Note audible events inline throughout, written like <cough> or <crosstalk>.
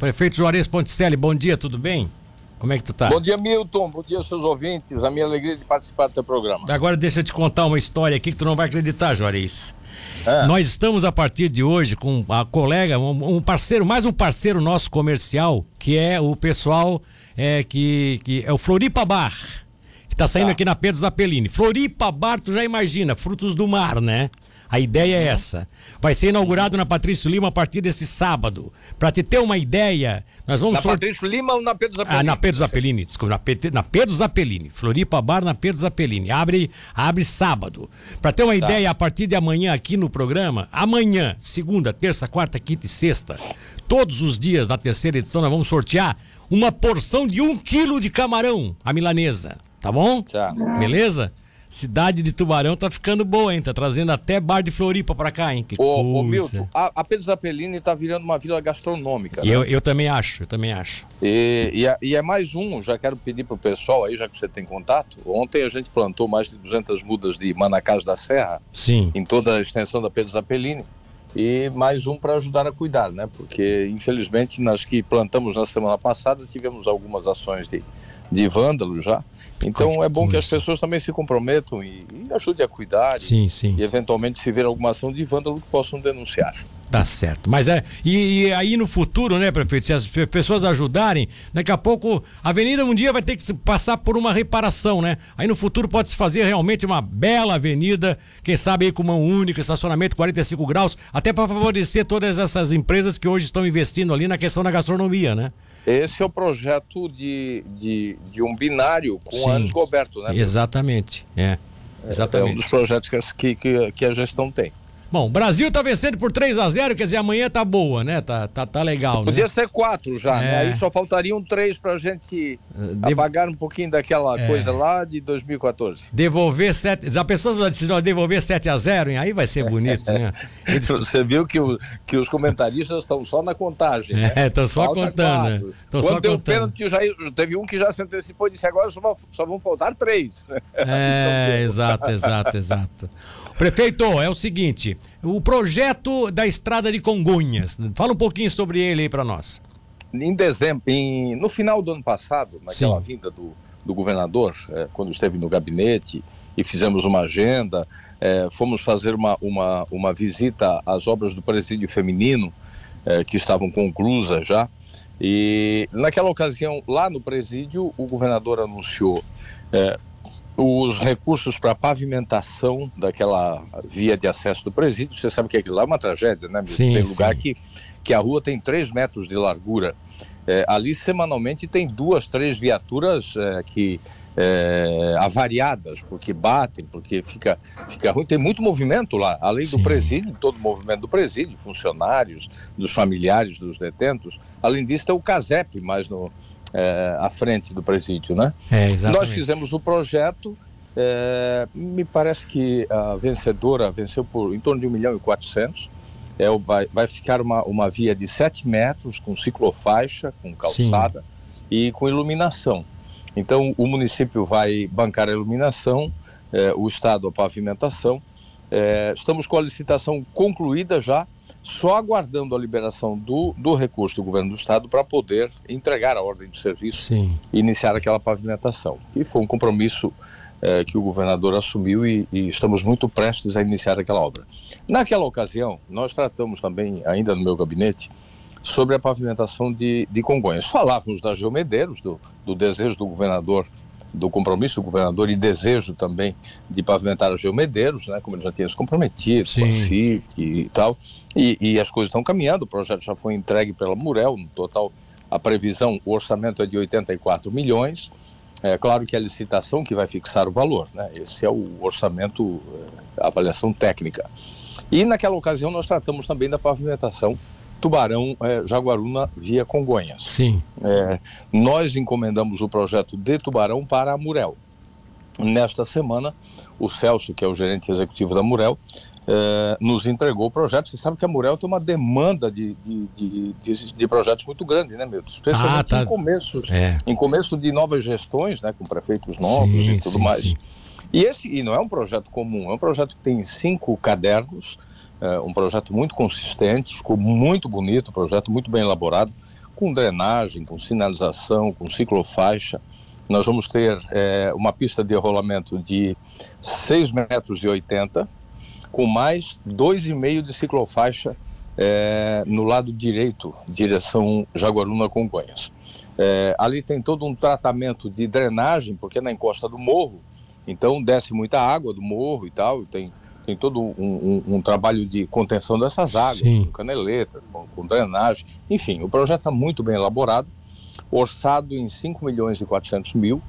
Prefeito Juarez Ponticelli, bom dia, tudo bem? Como é que tu tá? Bom dia, Milton. Bom dia, seus ouvintes. A minha alegria de participar do teu programa. Agora deixa eu te contar uma história aqui que tu não vai acreditar, Juarez. É. Nós estamos a partir de hoje com a colega, um, parceiro, mais um parceiro nosso comercial, que é o pessoal é, que, que é o Floripa Bar, que tá saindo tá. aqui na Pedro Zapelini. Floripa Bar, tu já imagina, frutos do mar, né? A ideia é essa. Vai ser inaugurado na Patrício Lima a partir desse sábado. Para te ter uma ideia, nós vamos. Na sort... Patrício Lima ou na Pedro Zapelini? Ah, na Pedro Zapelini, desculpa, na, P... na Pedro Zapelini. Floripa Bar na Pedro Zapelini. Abre, abre sábado. Para ter uma tá. ideia, a partir de amanhã aqui no programa, amanhã, segunda, terça, quarta, quinta e sexta, todos os dias na terceira edição, nós vamos sortear uma porção de um quilo de camarão, a milanesa. Tá bom? Tá. Beleza? Cidade de Tubarão tá ficando boa, hein? Tá trazendo até bar de Floripa pra cá, hein? Que ô, ô Milton, a, a Pedro Zapelini tá virando uma vila gastronômica. Né? eu, eu também acho, eu também acho. E, e, é, e, é mais um, já quero pedir pro pessoal aí, já que você tem contato. Ontem a gente plantou mais de 200 mudas de Manacás da Serra. Sim. Em toda a extensão da Pedro Zapelini. E mais um para ajudar a cuidar, né? Porque, infelizmente, nas que plantamos na semana passada, tivemos algumas ações de, de vândalos já. Então é bom que as pessoas também se comprometam e, e ajudem a cuidar sim, e, sim. e eventualmente se ver alguma ação de vândalo que possam denunciar. Tá certo. Mas é. E, e, aí no futuro, né, prefeito? Se as pessoas ajudarem, daqui a pouco a avenida um dia vai ter que passar por uma reparação, né? Aí no futuro pode se fazer realmente uma bela avenida, quem sabe aí com mão única, estacionamento 45 graus, até para favorecer todas essas empresas que hoje estão investindo ali na questão da gastronomia, né? Esse é o projeto de, de, de um binário com Sim, Anos Goberto, né? Exatamente, é. Exatamente. É um dos projetos que, que, que a gestão tem. Bom, o Brasil tá vencendo por 3 a 0 quer dizer, amanhã tá boa, né? Tá, tá, tá legal, Podia né? ser quatro já, né? é. né? Aí só faltariam três pra gente Devo... apagar um pouquinho daquela é. coisa lá de 2014. Devolver sete. A pessoa decidiu devolver 7 a 0 hein? Aí vai ser bonito, né? <laughs> Eles... Você viu que, o, que os comentaristas estão só na contagem. Né? É, estão só Falta contando. Né? Quando só deu contando. pênalti, já, teve um que já se antecipou e disse agora só, só vão faltar três. <laughs> É, exato, exato, exato. Prefeito, é o seguinte: o projeto da estrada de Congonhas. Fala um pouquinho sobre ele aí para nós. Em dezembro, em, no final do ano passado, naquela Sim. vinda do, do governador, é, quando esteve no gabinete e fizemos uma agenda, é, fomos fazer uma, uma, uma visita às obras do presídio feminino, é, que estavam conclusas já. E naquela ocasião, lá no presídio, o governador anunciou é, os recursos para pavimentação daquela via de acesso do presídio, você sabe que aquilo lá é uma tragédia, né? Sim, tem lugar que, que a rua tem 3 metros de largura. É, ali, semanalmente, tem duas, três viaturas é, que é, avariadas, porque batem, porque fica, fica ruim. Tem muito movimento lá, além Sim. do presídio, todo o movimento do presídio, funcionários, dos familiares dos detentos. Além disso, tem o CASEP, mais no, é, à frente do presídio, né? É, Nós fizemos o projeto, é, me parece que a vencedora venceu por em torno de 1 milhão e 400. É, vai, vai ficar uma, uma via de 7 metros, com ciclofaixa, com calçada Sim. e com iluminação. Então, o município vai bancar a iluminação, é, o Estado a pavimentação. Estamos com a licitação concluída já, só aguardando a liberação do, do recurso do governo do estado para poder entregar a ordem de serviço Sim. e iniciar aquela pavimentação. E foi um compromisso é, que o governador assumiu e, e, estamos muito prestes a iniciar aquela obra. Naquela ocasião, nós tratamos também, ainda no meu gabinete, sobre a pavimentação de, de Congonhas. Falávamos da Geomedeiros, do, do desejo do governador do compromisso do governador e desejo também de pavimentar os geomedeiros, né, como ele já tinha se comprometido, Sim. com a CIT e tal, e, e, as coisas estão caminhando, o projeto já foi entregue pela Murel, no total a previsão, o orçamento é de 84 milhões, é claro que é a licitação que vai fixar o valor, né, esse é o orçamento, é, a avaliação técnica. E naquela ocasião nós tratamos também da pavimentação Tubarão é, Jaguaruna via Congonhas. Sim. É, nós encomendamos o projeto de Tubarão para a Murel. Nesta semana, o Celso, que é o gerente executivo da Murel, é, nos entregou o projeto. Você sabe que a Murel tem uma demanda de, de, de, de, projetos muito grande, né, Milton? Especialmente ah, tá. em começos, é. em começo de novas gestões, né, com prefeitos novos sim, e tudo sim, mais. Sim. E esse e não é um projeto comum, é um projeto que tem cinco cadernos, é um projeto muito consistente, ficou muito bonito, um projeto muito bem elaborado, com drenagem, com sinalização, com ciclofaixa. Nós vamos ter é, uma pista de rolamento de 6 metros e 80, com mais 2,5 de ciclofaixa é, no lado direito, direção Jaguaruna Congonhas. É, ali tem todo um tratamento de drenagem, porque é na encosta do morro, então desce muita água do morro e tal, tem, tem todo um, um, um trabalho de contenção dessas águas, Sim. com caneletas, com, com, drenagem, enfim, o projeto está muito bem elaborado, orçado em 5 milhões e 400 mil,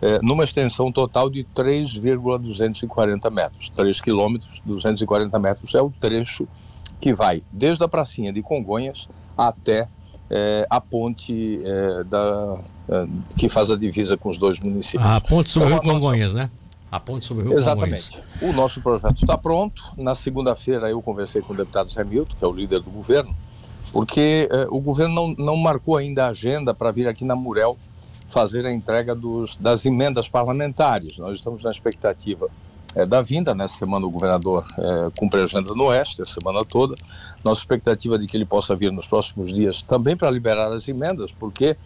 é, numa extensão total de 3,240 metros, 3 quilômetros, 240 metros é o trecho que vai desde a pracinha de Congonhas até é, a ponte é, da, é, que faz a divisa com os dois municípios. A ponte sobre o Rio Congonhas, né? A ponte sobre o Rio Exatamente. Congonhas. O nosso projeto está pronto. Na segunda-feira eu conversei com o deputado Zé Milton, que é o líder do governo, porque é, o governo não, não marcou ainda a agenda para vir aqui na Murel fazer a entrega dos, das emendas parlamentares. Nós estamos na expectativa é, da vinda. Nessa semana o governador é, cumpre a agenda no Oeste, a semana toda. Nossa expectativa é de que ele possa vir nos próximos dias também para liberar as emendas, porque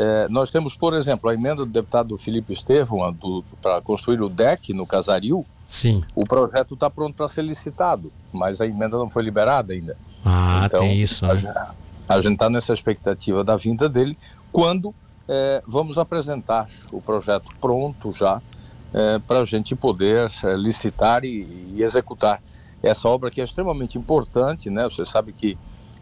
é, nós temos, por exemplo, a emenda do deputado Felipe Estevão para construir o DEC no Casaril. Sim. O projeto está pronto para ser licitado, mas a emenda não foi liberada ainda. Ah, então, tem isso. Né? A, a gente está nessa expectativa da vinda dele, quando é, vamos apresentar o projeto pronto já é, para a gente poder é, licitar e, e, executar essa obra que é extremamente importante, né? Você sabe que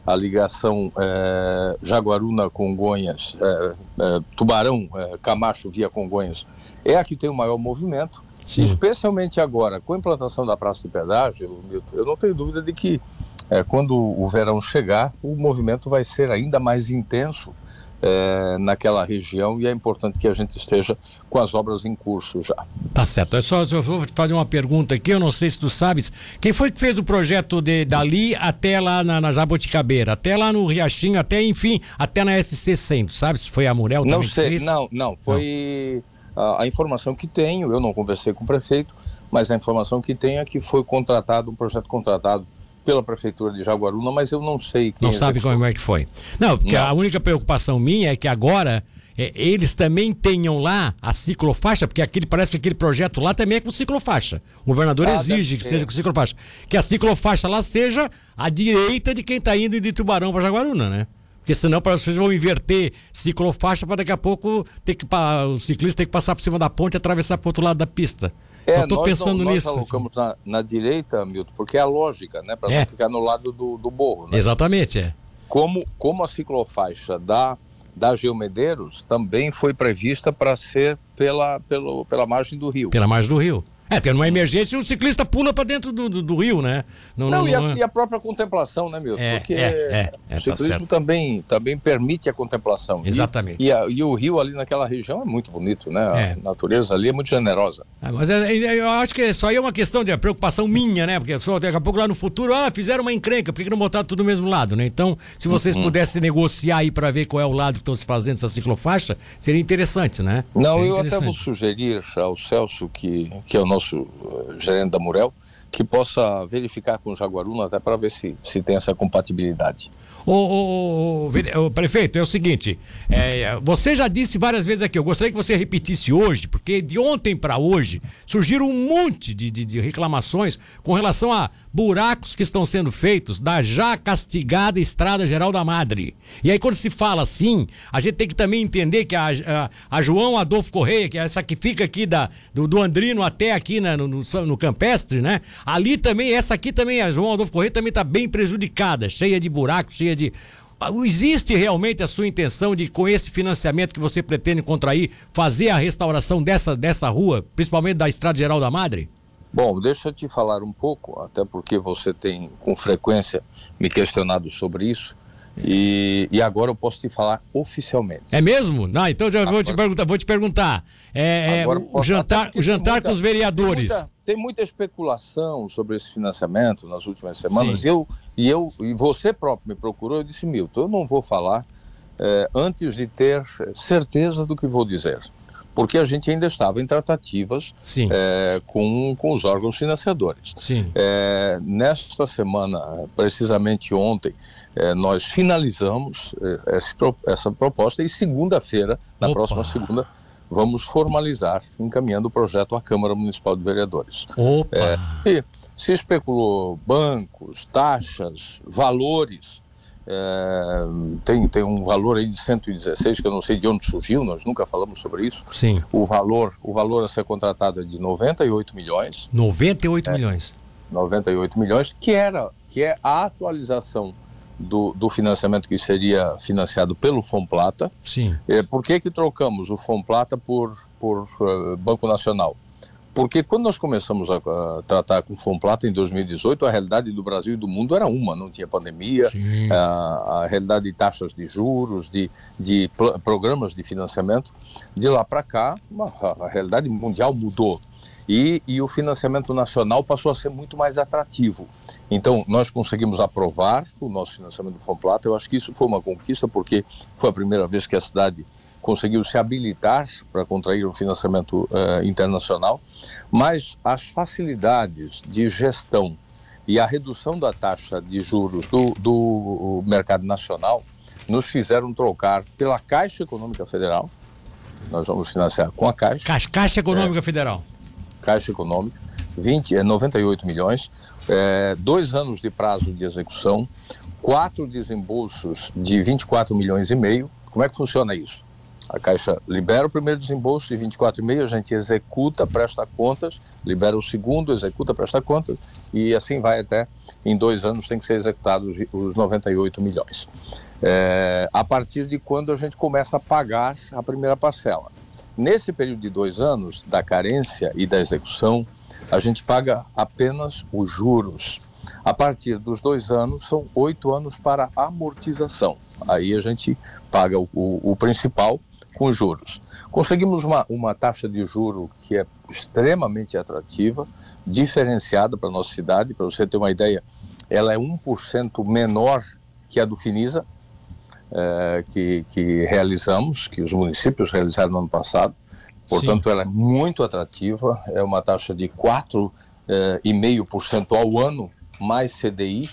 a ligação é, Jaguaruna-Congonhas, é, é, Tubarão, é, Camacho via Congonhas, é a que tem o maior movimento, Sim. especialmente agora, com a implantação da praça de pedágio, Milton, eu não tenho dúvida de que quando o verão chegar, o movimento vai ser ainda mais intenso, é, naquela região e é importante que a gente esteja com as obras em curso já. Tá certo. Eu só eu vou fazer uma pergunta aqui, eu não sei se tu sabes, quem foi que fez o projeto de dali até lá na, na Jabuticabeira, até lá no Riachinho, até enfim, até na SC 100, sabe se foi a Murel Não sei, não, não, foi não. A, a informação que tenho, eu não conversei com o prefeito, mas a informação que tenho é que foi contratado, um projeto contratado pela prefeitura de Jaguaruna, mas eu não sei quem Não sabe como é que foi. Não, porque não. a única preocupação minha é que agora é, eles também tenham lá a ciclofaixa, porque aquele parece que aquele projeto lá também é com ciclofaixa. O governador ah, exige que seja com ciclofaixa. Que a ciclofaixa lá seja à direita de quem está indo de Tubarão para Jaguaruna, né? Porque senão para vocês vão inverter ciclofaixa para daqui a pouco ter que, pra, o ciclista ter que passar por cima da ponte e atravessar para o outro lado da pista. É, Só estou pensando nós, nisso. Nós colocamos na, na, direita, Milton, porque é a lógica, né? Para é. não ficar no lado do, do morro. Né? Exatamente, é. Como, como a ciclofaixa da, da Geomedeiros também foi prevista para ser pela, pelo, pela margem do rio. Pela margem do rio. É, porque numa emergência um ciclista pula para dentro do, do, do, rio, né? Não, não, não, e, a, e, a, própria contemplação, né, meu? É, porque é, é, o ciclismo tá também, também permite a contemplação. Exatamente. E, e, a, e, o rio ali naquela região é muito bonito, né? A é. natureza ali é muito generosa. Ah, mas é, eu acho que isso aí é uma questão de preocupação minha, né? Porque só daqui a pouco lá no futuro, ah, fizeram uma encrenca, por que não botaram tudo do mesmo lado, né? Então, se vocês uhum. pudessem negociar aí para ver qual é o lado que estão se fazendo essa ciclofaixa, seria interessante, né? Não, seria eu até vou sugerir ao Celso, que, que é o nosso gerente da Murel, que possa verificar com o Jaguaruna até para ver se, se tem essa compatibilidade. O, prefeito, é o seguinte, é, você já disse várias vezes aqui, eu gostaria que você repetisse hoje, porque de ontem para hoje surgiram um monte de, de, de, reclamações com relação a buracos que estão sendo feitos da já castigada Estrada Geral da Madre. E aí quando se fala assim, a gente tem que também entender que a, a, a João Adolfo Correia, que é essa que fica aqui da, do, do Andrino até aqui na, no, no, no Campestre, né? Ali também, essa aqui também, a João Adolfo Correia também está bem prejudicada, cheia de buracos, cheia de. Existe realmente a sua intenção de, com esse financiamento que você pretende contrair, fazer a restauração dessa, dessa rua, principalmente da Estrada Geral da Madre? Bom, deixa eu te falar um pouco, até porque você tem com frequência me questionado sobre isso. E, e, agora eu posso te falar oficialmente. É mesmo? Não, então já agora, vou te perguntar. Vou te perguntar. É, é o, jantar, o jantar com os vereadores. Muita, tem muita, especulação sobre esse financiamento nas últimas semanas. Eu, e eu e você próprio me procurou. Eu disse, Milton, eu não vou falar é, antes de ter certeza do que vou dizer. Porque a gente ainda estava em tratativas é, com, com os órgãos financiadores. Sim. É, nesta semana, precisamente ontem, nós finalizamos essa, essa proposta e segunda-feira, na Opa. próxima segunda, vamos formalizar, encaminhando o projeto à Câmara Municipal de Vereadores. Opa! É, e se especulou bancos, taxas, valores. É, tem, tem um valor aí de 116 que eu não sei de onde surgiu, nós nunca falamos sobre isso. Sim. O valor, o valor a ser contratado é de 98 milhões. 98 é, milhões. 98 milhões, que era que é a atualização do, do financiamento que seria financiado pelo Fomplata. Sim. É, por que, que trocamos o Fomplata por, por uh, Banco Nacional? Porque quando nós começamos a, a, tratar com o Fomplata em 2018, a realidade do Brasil e do mundo era uma, não tinha pandemia, a, a, realidade de taxas de juros, de, de programas de financiamento. De lá para cá, uma, a realidade mundial mudou e, e o financiamento nacional passou a ser muito mais atrativo. Então, nós conseguimos aprovar o nosso financiamento do Fomplata. Eu acho que isso foi uma conquista, porque foi a primeira vez que a cidade conseguiu se habilitar para contrair um financiamento uh, internacional, mas as facilidades de gestão e a redução da taxa de juros do, do mercado nacional nos fizeram trocar pela Caixa Econômica Federal. Nós vamos financiar com a Caixa. Caixa, Caixa Econômica é, Federal. Caixa Econômica, 20, é, 98 milhões, é, dois anos de prazo de execução, quatro desembolsos de 24 milhões e meio. Como é que funciona isso? A Caixa libera o primeiro desembolso de 24,5, a gente executa, presta contas, libera o segundo, executa, presta contas, e assim vai até, em dois anos, tem que ser executados os 98 milhões. É, a partir de quando a gente começa a pagar a primeira parcela. Nesse período de dois anos da carência e da execução, a gente paga apenas os juros. A partir dos dois anos, são oito anos para amortização. Aí a gente paga o, o, o principal com juros. Conseguimos uma, uma taxa de juro que é extremamente atrativa, diferenciada para a nossa cidade. Para você ter uma ideia, ela é 1% menor que a do Finisa, é, que, que realizamos, que os municípios realizaram no ano passado. Portanto, Sim. ela é muito atrativa, é uma taxa de 4,5% é, ao ano, mais CDI.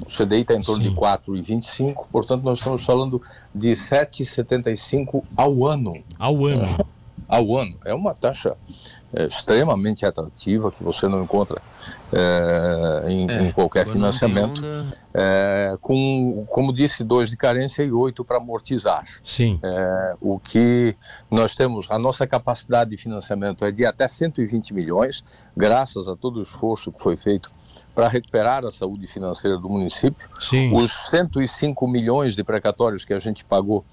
O CDI está em torno Sim. de 4,25%, portanto, nós estamos falando de 7,75% ao ano. Ao ano. Ao ano. É uma taxa é, extremamente atrativa que você não encontra é, em, é, em, qualquer financiamento, é, com, como disse, dois de carência e oito para amortizar. Sim. É, o que nós temos, a nossa capacidade de financiamento é de até 120 milhões, graças a todo o esforço que foi feito para recuperar a saúde financeira do município. Sim. Os 105 milhões de precatórios que a gente pagou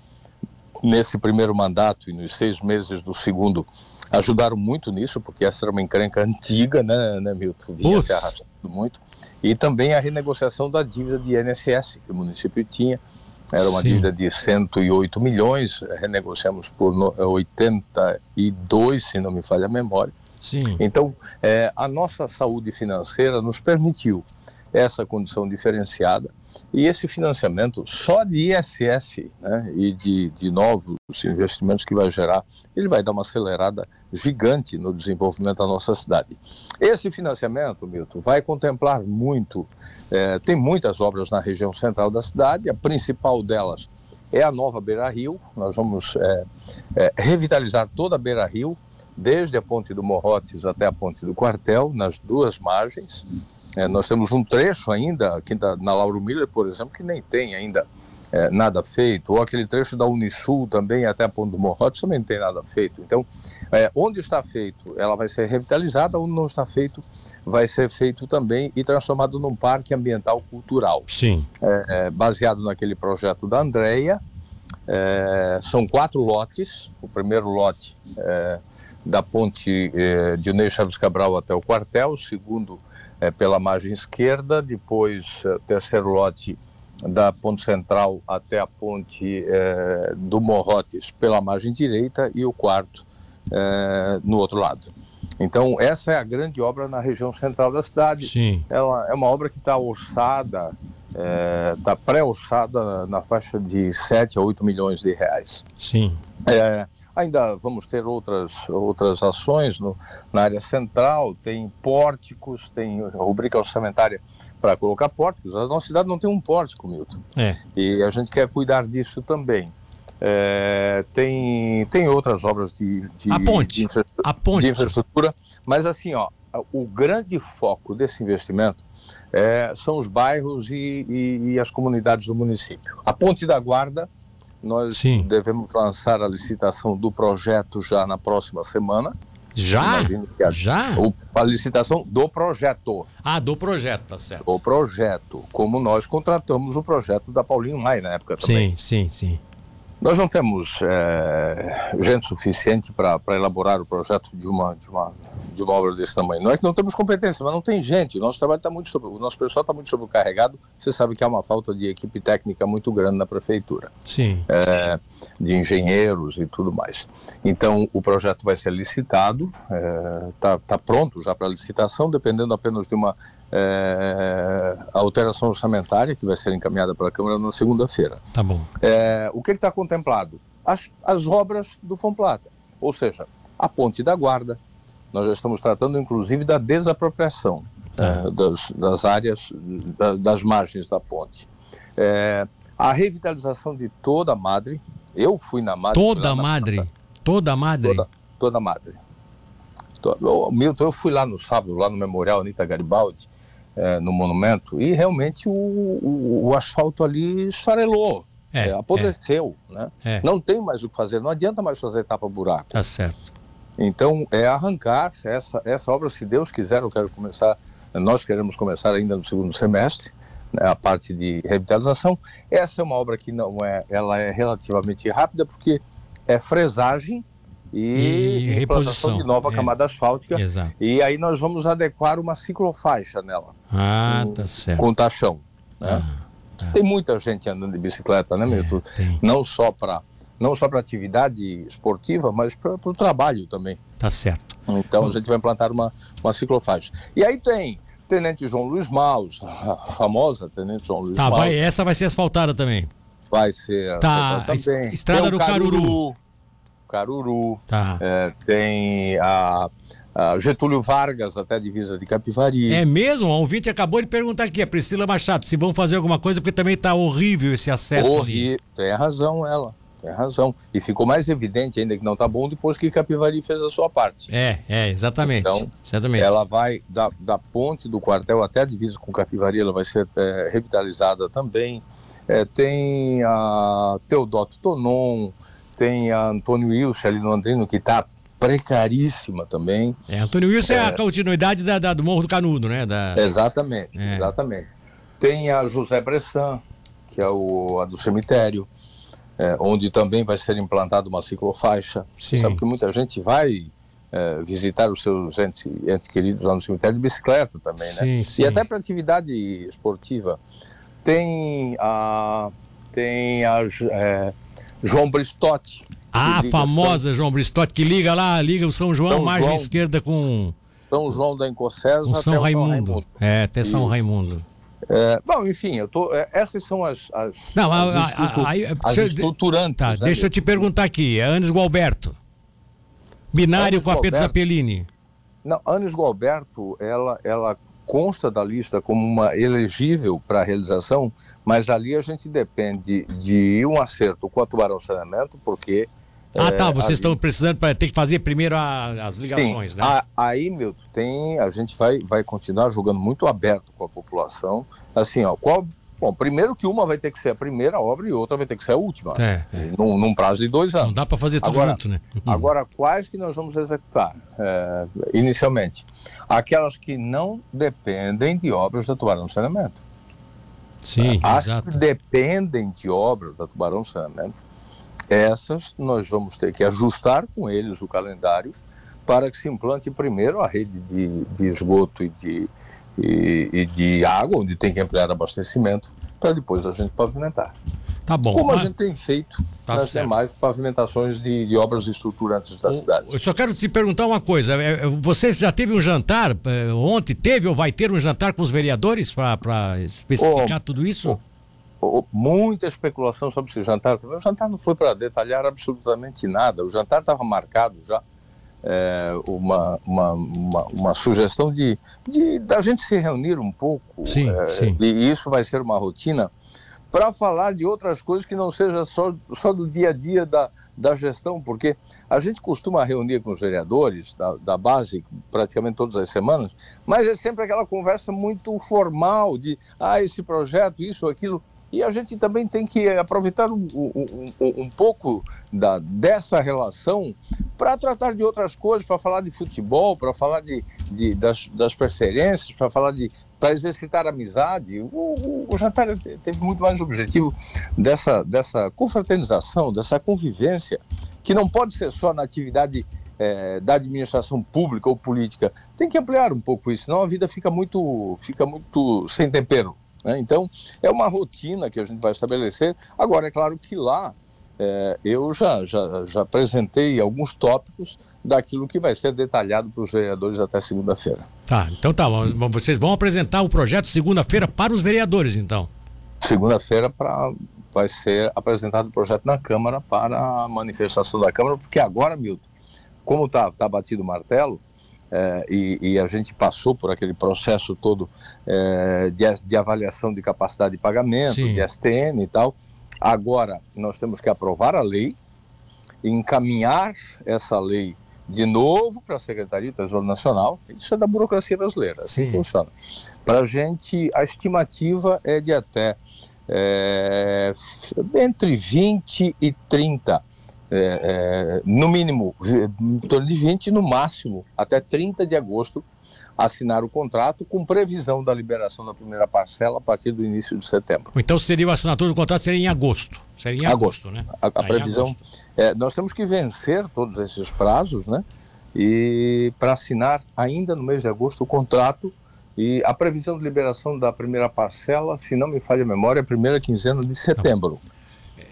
nesse primeiro mandato e nos seis meses do segundo ajudaram muito nisso, porque essa era uma encrenca antiga, né, né Milton? Vinha se arrastando muito. E também a renegociação da dívida de INSS, que o município tinha. Era uma Sim. dívida de 108 milhões, renegociamos por 82, se não me falha a memória. Sim. Então, é, a nossa saúde financeira nos permitiu essa condição diferenciada. E esse financiamento só de ISS né, e de, de novos investimentos que vai gerar, ele vai dar uma acelerada gigante no desenvolvimento da nossa cidade. Esse financiamento, Milton, vai contemplar muito, é, tem muitas obras na região central da cidade, a principal delas é a nova Beira Rio, nós vamos é, é, revitalizar toda a Beira Rio, desde a ponte do Morrotes até a ponte do Quartel, nas duas margens, é, nós temos um trecho ainda, aqui na Lauro Miller, por exemplo, que nem tem ainda é, nada feito, ou aquele trecho da Unisul também, até a Ponte do Morrotes, também não tem nada feito. Então, é, onde está feito, ela vai ser revitalizada, onde não está feito, vai ser feito também e transformado num parque ambiental cultural. Sim. É, é baseado naquele projeto da Andrea. É, são quatro lotes. O primeiro lote é, da ponte de Ney Chaves Cabral até o quartel, segundo é, pela margem esquerda, depois o terceiro lote da ponte central até a ponte é, do Morrotes pela margem direita e o quarto é, no outro lado. Então, essa é a grande obra na região central da cidade. Sim. Ela é uma obra que está orçada é, da pré-alçada na faixa de 7 a 8 milhões de reais. Sim. É, ainda vamos ter outras, outras ações no, na área central, tem pórticos, tem rubrica orçamentária para colocar pórticos. A nossa cidade não tem um pórtico, Milton. É. E a gente quer cuidar disso também. É, tem, tem outras obras de, de, a ponte. De, infra, a ponte. de infraestrutura, mas assim, ó, o grande foco desse investimento é, são os bairros e, e, e, as comunidades do município. A Ponte da Guarda, nós Sim. devemos lançar a licitação do projeto já na próxima semana. Já? A, já? A licitação do projeto. Ah, do projeto, tá certo. O projeto, como nós contratamos o projeto da Paulinho Maia na época também. Sim, sim, sim. Nós não temos é, gente suficiente para elaborar o projeto de uma, de, uma, de uma obra desse tamanho. Não é que não temos competência, mas não tem gente. O nosso trabalho está muito sobre, o nosso pessoal está muito sobrecarregado. Você sabe que há uma falta de equipe técnica muito grande na prefeitura. Sim. É, de engenheiros e tudo mais. Então o projeto vai ser licitado, está é, tá pronto já para licitação, dependendo apenas de uma é, alteração orçamentária que vai ser encaminhada pela Câmara na segunda-feira. Tá bom. É, o que está contemplado? As, as obras do Fomplata, ou seja, a ponte da Guarda. Nós já estamos tratando, inclusive, da desapropriação Tá. é, das, das áreas, da- das margens da ponte. É, a revitalização de toda a Madre. Eu fui na Madre. Toda na- madre. Toda madre. Toda, toda a Madre. Milton, eu fui lá no sábado, lá no Memorial Anitta Garibaldi, é, no monumento, e realmente o, o- o asfalto ali esfarelou. É, É, apodreceu, né? É. Não tem mais o que fazer, não adianta mais fazer tapa-buraco. Tá certo. Então, é arrancar essa, essa obra, se Deus quiser, eu quero começar, nós queremos começar ainda no segundo semestre, né, a parte de revitalização. Essa é uma obra que não é, ela é relativamente rápida, porque é fresagem e, E reposição, de nova é. camada asfáltica. Exato. E aí nós vamos adequar uma ciclofaixa nela, Ah, Com- tá certo. com tachão. Né? Ah, tá. Tem muita gente andando de bicicleta, né, Milton? É. Não só para não só para atividade esportiva, mas para o trabalho também. Tá certo. Então a gente vai implantar uma, uma ciclofaixa. E aí tem Tenente João Luiz Maus, <laughs> a famosa Tenente João Luiz Tá, Maus, vai, essa vai ser asfaltada também. vai ser Tá, também. es- Estrada Tem do Caruru. Caruru, Tá. é, tem a, a Getúlio Vargas, até a divisa de Capivari. É mesmo? A ouvinte acabou de perguntar aqui, a Priscila Machado, se vão fazer alguma coisa, porque também tá horrível esse acesso. Horri- Tem razão ela, tem razão. E ficou mais evidente ainda que não tá bom depois que Capivari fez a sua parte. É, é, exatamente. Então, exatamente. Ela vai da, da ponte do quartel até a divisa com Capivari, ela vai ser é, revitalizada também. É, tem a Teodoto Tonon, tem a Antônio Wilson ali no Andrino, que está precaríssima também. É, Antônio Wilson é, a continuidade da, da- do Morro do Canudo, né? Da... Exatamente, É. exatamente. Tem a José Bressan, que é o, a do cemitério, é, onde também vai ser implantada uma ciclofaixa. Sim. sabe que muita gente vai é, visitar os seus entes, entes queridos lá no cemitério de bicicleta também, né? Sim, sim. E até para atividade esportiva. Tem a, tem a é, João Bristotti. Ah, liga famosa João Bristotti, que liga lá, liga o São João, São margem João. esquerda com, São João da Encocesa São o Raimundo. É, até São Isso. Raimundo. É, bom, enfim, eu tô, é, essas são as, as, Não, a- as, a- estrutu- a- aí- as estruturantes. Tá, né, deixa eu te perguntar aqui, é Anis Gualberto. Binário Anis com a Pedro. Zapelini. Não, Anis Gualberto, ela, ela consta da lista como uma elegível para realização, mas ali a gente depende de um acerto com a Tubarão Saneamento, porque... Ah, é, tá, vocês ali- estão precisando para ter que fazer primeiro a- as ligações, Sim, né? a- aí, Milton, tem, a gente vai, vai continuar jogando muito aberto com a população. Assim, ó, qual. Bom, primeiro que uma vai ter que ser a primeira obra e outra vai ter que ser a última. É, é. Num, num prazo de dois Não anos. dá para fazer tudo Agora- junto, né? <laughs> Agora, quais que nós vamos executar é, inicialmente? Aquelas que não dependem de obras da Tubarão Saneamento. Sim, As exato. que dependem de obras da Tubarão Saneamento, essas nós vamos ter que ajustar com eles o calendário para que se implante primeiro a rede de, de esgoto e de, e, e de água, onde tem que ampliar abastecimento, para depois a gente pavimentar. Tá bom. Como a gente tem feito tá nas certo. demais pavimentações de, de, obras estruturantes da o, cidade. Eu só quero te perguntar uma coisa. É, é, você já teve um jantar é, ontem? Teve ou vai ter um jantar com os vereadores para especificar oh, tudo isso? Oh, oh, muita especulação sobre esse jantar. O jantar não foi para detalhar absolutamente nada. O jantar estava marcado já. É, uma, uma, uma, uma, sugestão de, de da gente se reunir um pouco. Sim, é, sim. E isso vai ser uma rotina para falar de outras coisas que não seja só, só do dia a dia da, da gestão, porque a gente costuma reunir com os vereadores da, da base praticamente todas as semanas, mas é sempre aquela conversa muito formal de, ah, esse projeto, isso, aquilo. E a gente também tem que aproveitar um, um, um, pouco da, dessa relação para tratar de outras coisas, para falar de futebol, para falar de, de das, das preferências, para falar de, para exercitar amizade. O, o, o, jantar teve muito mais objetivo dessa, dessa confraternização, dessa convivência, que não pode ser só na atividade é, da administração pública ou política. Tem que ampliar um pouco isso, senão a vida fica muito, fica muito sem tempero. Né? Então, é uma rotina que a gente vai estabelecer. Agora, é claro que lá é, eu já, já, já apresentei alguns tópicos daquilo que vai ser detalhado para os vereadores até segunda-feira. Tá, então tá. Vocês vão apresentar o projeto segunda-feira para os vereadores, então? Segunda-feira para vai ser apresentado o projeto na Câmara para a manifestação da Câmara, porque agora, Milton, como está tá batido o martelo, é, e, e, a gente passou por aquele processo todo é, de, de, avaliação de capacidade de pagamento, Sim. de STN e tal, Agora, nós temos que aprovar a lei, encaminhar essa lei de novo para a Secretaria do Tesouro Nacional. Isso é da burocracia brasileira, assim Sim. funciona. Para a gente, a estimativa é de até é, entre 20 e 30, é, é, no mínimo, em torno de 20, no máximo, até 30 de agosto, assinar o contrato com previsão da liberação da primeira parcela a partir do início de setembro. Então seria a assinatura do contrato seria em agosto. Seria em agosto, agosto né? A, a previsão. É, nós temos que vencer todos esses prazos, né? E para assinar ainda no mês de agosto o contrato e a previsão de liberação da primeira parcela, se não me falha a memória, é a primeira quinzena de setembro.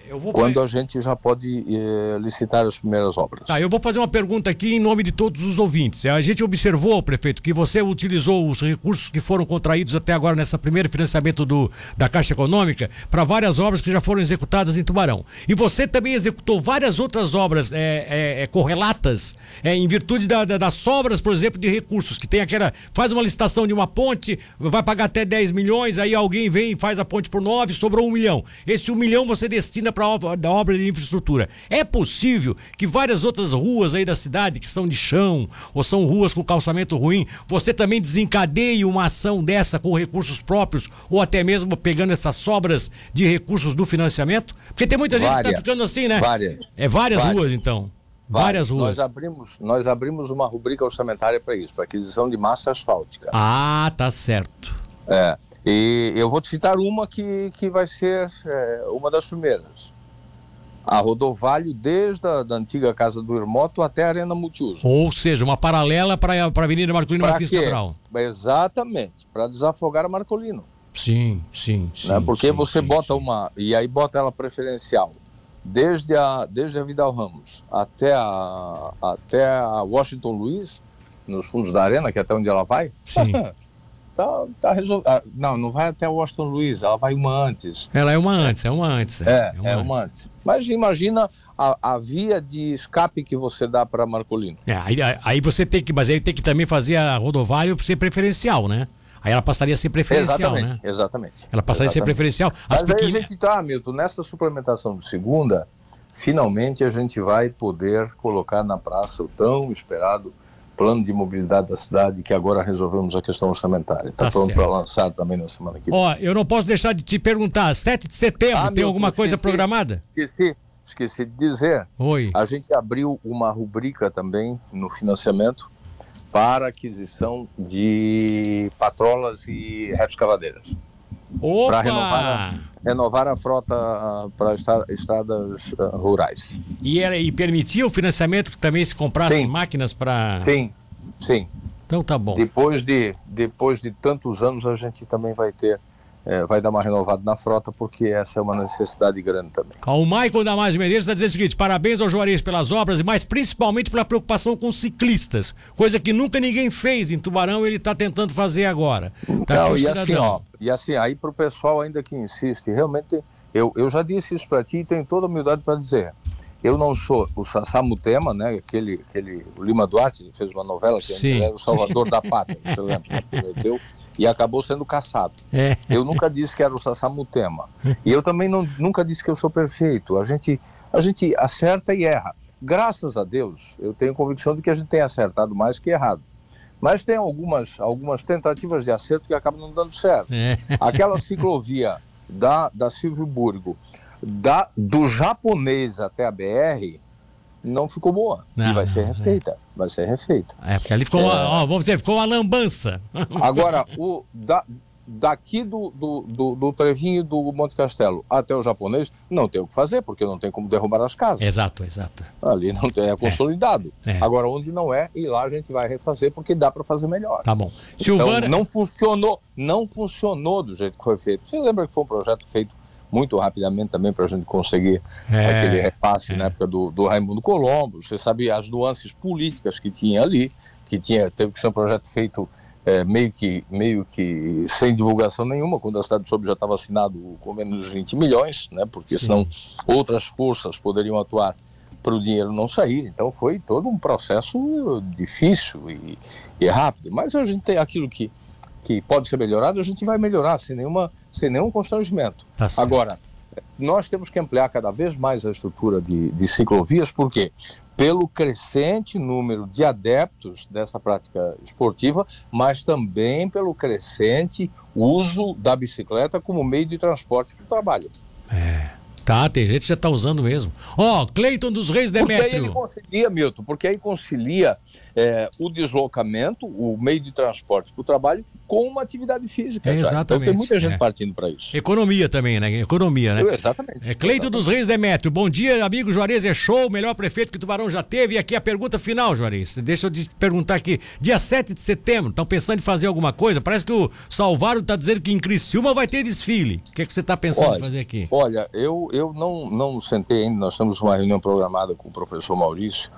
Tá Vou... Quando a gente já pode eh, licitar as primeiras obras. Tá, eu vou fazer uma pergunta aqui em nome de todos os ouvintes. A gente observou, prefeito, que você utilizou os recursos que foram contraídos até agora nessa primeiro financiamento do, da Caixa Econômica para várias obras que já foram executadas em Tubarão. E você também executou várias outras obras é, é, correlatas em virtude da, da, das sobras, por exemplo, de recursos, que tem aquela. faz uma licitação de uma ponte, vai pagar até 10 milhões, aí alguém vem e faz a ponte por 9, sobrou um milhão. Esse um milhão você destina obra, da obra de infraestrutura. É possível que várias outras ruas aí da cidade, que são de chão, ou são ruas com calçamento ruim, você também desencadeie uma ação dessa com recursos próprios, ou até mesmo pegando essas sobras de recursos do financiamento? Porque tem muita gente várias, que tá ficando assim, né? Várias. É várias, várias. ruas, então. Várias ruas. Nós abrimos, nós abrimos uma rubrica orçamentária para isso, para aquisição de massa asfáltica. Ah, tá certo. É. E eu vou te citar uma que, que vai ser é, uma das primeiras a Rodovalho desde a da antiga Casa do Irmoto até a Arena Multiuso. Ou seja, uma paralela para a Avenida Marcolino Martins Cabral. Exatamente, para desafogar a Marcolino. Sim, sim, né? sim. Né? Porque sim, você sim, bota sim. uma, e aí bota ela preferencial, desde a, desde a Vidal Ramos até a, até a Washington Luiz, nos fundos da Arena, que é até onde ela vai. Sim. <laughs> tá, tá resolvido. Ah, não, não vai até Washington Luiz, ela vai uma antes. Ela é uma antes, é uma antes. É, é, uma, é uma antes. antes. Mas imagina a, a, via de escape que você dá para Marcolino. É, aí, aí você tem que, mas ele tem que também fazer a rodovalho ser preferencial, né? Aí ela passaria a ser preferencial, exatamente, né? Exatamente. Ela passaria exatamente. a ser preferencial. As Mas pequenas... aí a gente tá, Milton, nessa suplementação de segunda, finalmente a gente vai poder colocar na praça o tão esperado plano de mobilidade da cidade, que agora resolvemos a questão orçamentária. Está tá pronto para lançar também na semana que vem. Ó, eu não posso deixar de te perguntar, 7 de setembro, ah, tem alguma coisa esqueci, programada? Esqueci, esqueci de dizer. Oi. A gente abriu uma rubrica também no financiamento para aquisição de patrolas e retroescavadeiras. Para renovar, renovar a frota uh, para estradas uh, rurais. E, era, e permitia o financiamento que também se comprasse sim. máquinas para. Sim, sim. Então tá bom. Depois de, depois de tantos anos, a gente também vai ter é, vai dar uma renovada na frota, porque essa é uma necessidade grande também. O Michael Damasio de Medeiros está dizendo o seguinte: parabéns ao Juarez pelas obras, mas principalmente pela preocupação com ciclistas, coisa que nunca ninguém fez em Tubarão, ele está tentando fazer agora. Tá Não, e assim, ó, e assim, aí para o pessoal ainda que insiste, realmente, eu, eu já disse isso para ti e tenho toda a humildade para dizer. Eu não sou o Sassamutema, né? Aquele, aquele o Lima Duarte fez uma novela que era o Salvador da Pátria, você lembra? <laughs> Prometeu e acabou sendo caçado. É. Eu nunca disse que era o Sassamutema. E eu também não, nunca disse que eu sou perfeito. A gente, a gente acerta e erra. Graças a Deus, eu tenho convicção de que a gente tem acertado mais que errado. Mas tem algumas, algumas tentativas de acerto que acabam não dando certo. É. Aquela ciclovia da, da Silvio Burgo, da, do japonês até a BR, não ficou boa. Não, e vai ser refeita. É. Vai ser refeita. É, porque ali ficou, é... uma, ó, vamos dizer, ficou uma lambança. <laughs> Agora, o, da, daqui do, do, do, do Trevinho do Monte Castelo até o japonês, não tem o que fazer, porque não tem como derrubar as casas. Exato, exato. Ali não tem, é consolidado. É, é. Agora, onde não é, e lá a gente vai refazer, porque dá para fazer melhor. Tá bom. Silvana... Então, não funcionou, não funcionou do jeito que foi feito. Você lembra que foi um projeto feito muito rapidamente também para a gente conseguir é, aquele repasse é. na época do, do Raimundo Colombo. Você sabia as nuances políticas que tinha ali, que tinha teve que ser um projeto feito é, meio, que, meio que sem divulgação nenhuma, quando a cidade soube já estava assinado com menos de 20 milhões, né, porque Sim. senão outras forças poderiam atuar para o dinheiro não sair. Então foi todo um processo difícil e, e rápido. Mas a gente tem aquilo que, que pode ser melhorado, a gente vai melhorar sem, nenhuma, sem nenhum constrangimento. Tá Agora, nós temos que ampliar cada vez mais a estrutura de, de ciclovias, porque pelo crescente número de adeptos dessa prática esportiva, mas também pelo crescente uso da bicicleta como meio de transporte para o trabalho. É. Tá, tem gente que já está usando mesmo. Ó, oh, Cleiton dos Reis Demétrio. Porque aí ele concilia, Milton, porque aí concilia é, o deslocamento, o meio de transporte para o trabalho com uma atividade física. É, exatamente. Então tem muita gente é. partindo para isso. Economia também, né? Economia, né? exatamente. É Cleito dos Reis Demétrio. Bom dia, amigo Juarez é show, melhor prefeito que Tubarão já teve. E aqui a pergunta final, Juarez. Deixa eu te perguntar aqui. Dia 7 de setembro, estão pensando em fazer alguma coisa? Parece que o Salvaro está dizendo que em Criciúma vai ter desfile. O que, é que você está pensando olha, em fazer aqui? Olha, eu, eu não, não sentei ainda, nós temos uma reunião programada com o professor Maurício.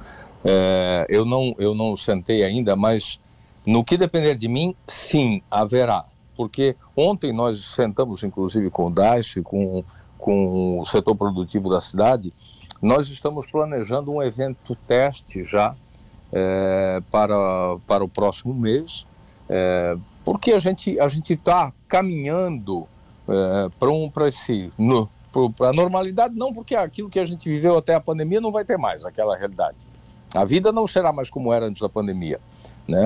É, eu, não, eu não sentei ainda, mas no que depender de mim, sim, haverá. Porque ontem nós sentamos, inclusive, com o DAIS, com, com o setor produtivo da cidade, nós estamos planejando um evento teste já é, para, para o próximo mês, é, porque a gente a está caminhando é, para um, esse para a normalidade, não porque aquilo que a gente viveu até a pandemia não vai ter mais aquela realidade. A vida não será mais como era antes da pandemia. Né?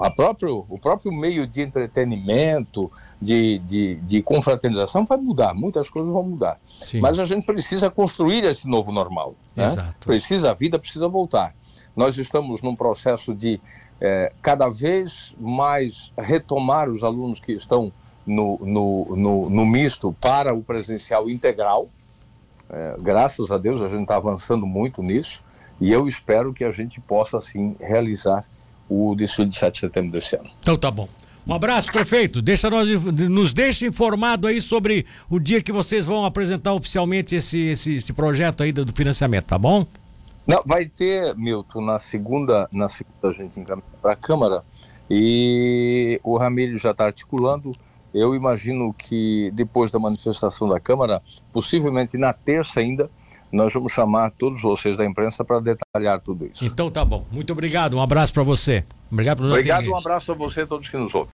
A próprio, o próprio meio de entretenimento, de, de, de confraternização vai mudar, muitas coisas vão mudar. Sim. Mas a gente precisa construir esse novo normal. Né? Precisa, a vida precisa voltar. Nós estamos num processo de é, cada vez mais retomar os alunos que estão no, no, no, no misto para o presencial integral. É, graças a Deus a gente está avançando muito nisso e eu espero que a gente possa assim realizar o desfile de 7 de setembro desse ano. Então tá bom. Um abraço, prefeito. Deixa nós, nos deixe informado aí sobre o dia que vocês vão apresentar oficialmente esse, esse, esse projeto aí do financiamento, tá bom? Não, vai ter, Milton, na segunda, na segunda a gente encaminha para a Câmara e o Ramiro já está articulando. Eu imagino que depois da manifestação da Câmara, possivelmente na terça ainda, nós vamos chamar todos vocês da imprensa para detalhar tudo isso. Então tá bom. Muito obrigado. Um abraço para você. Obrigado, um abraço a você e a todos que nos ouvem.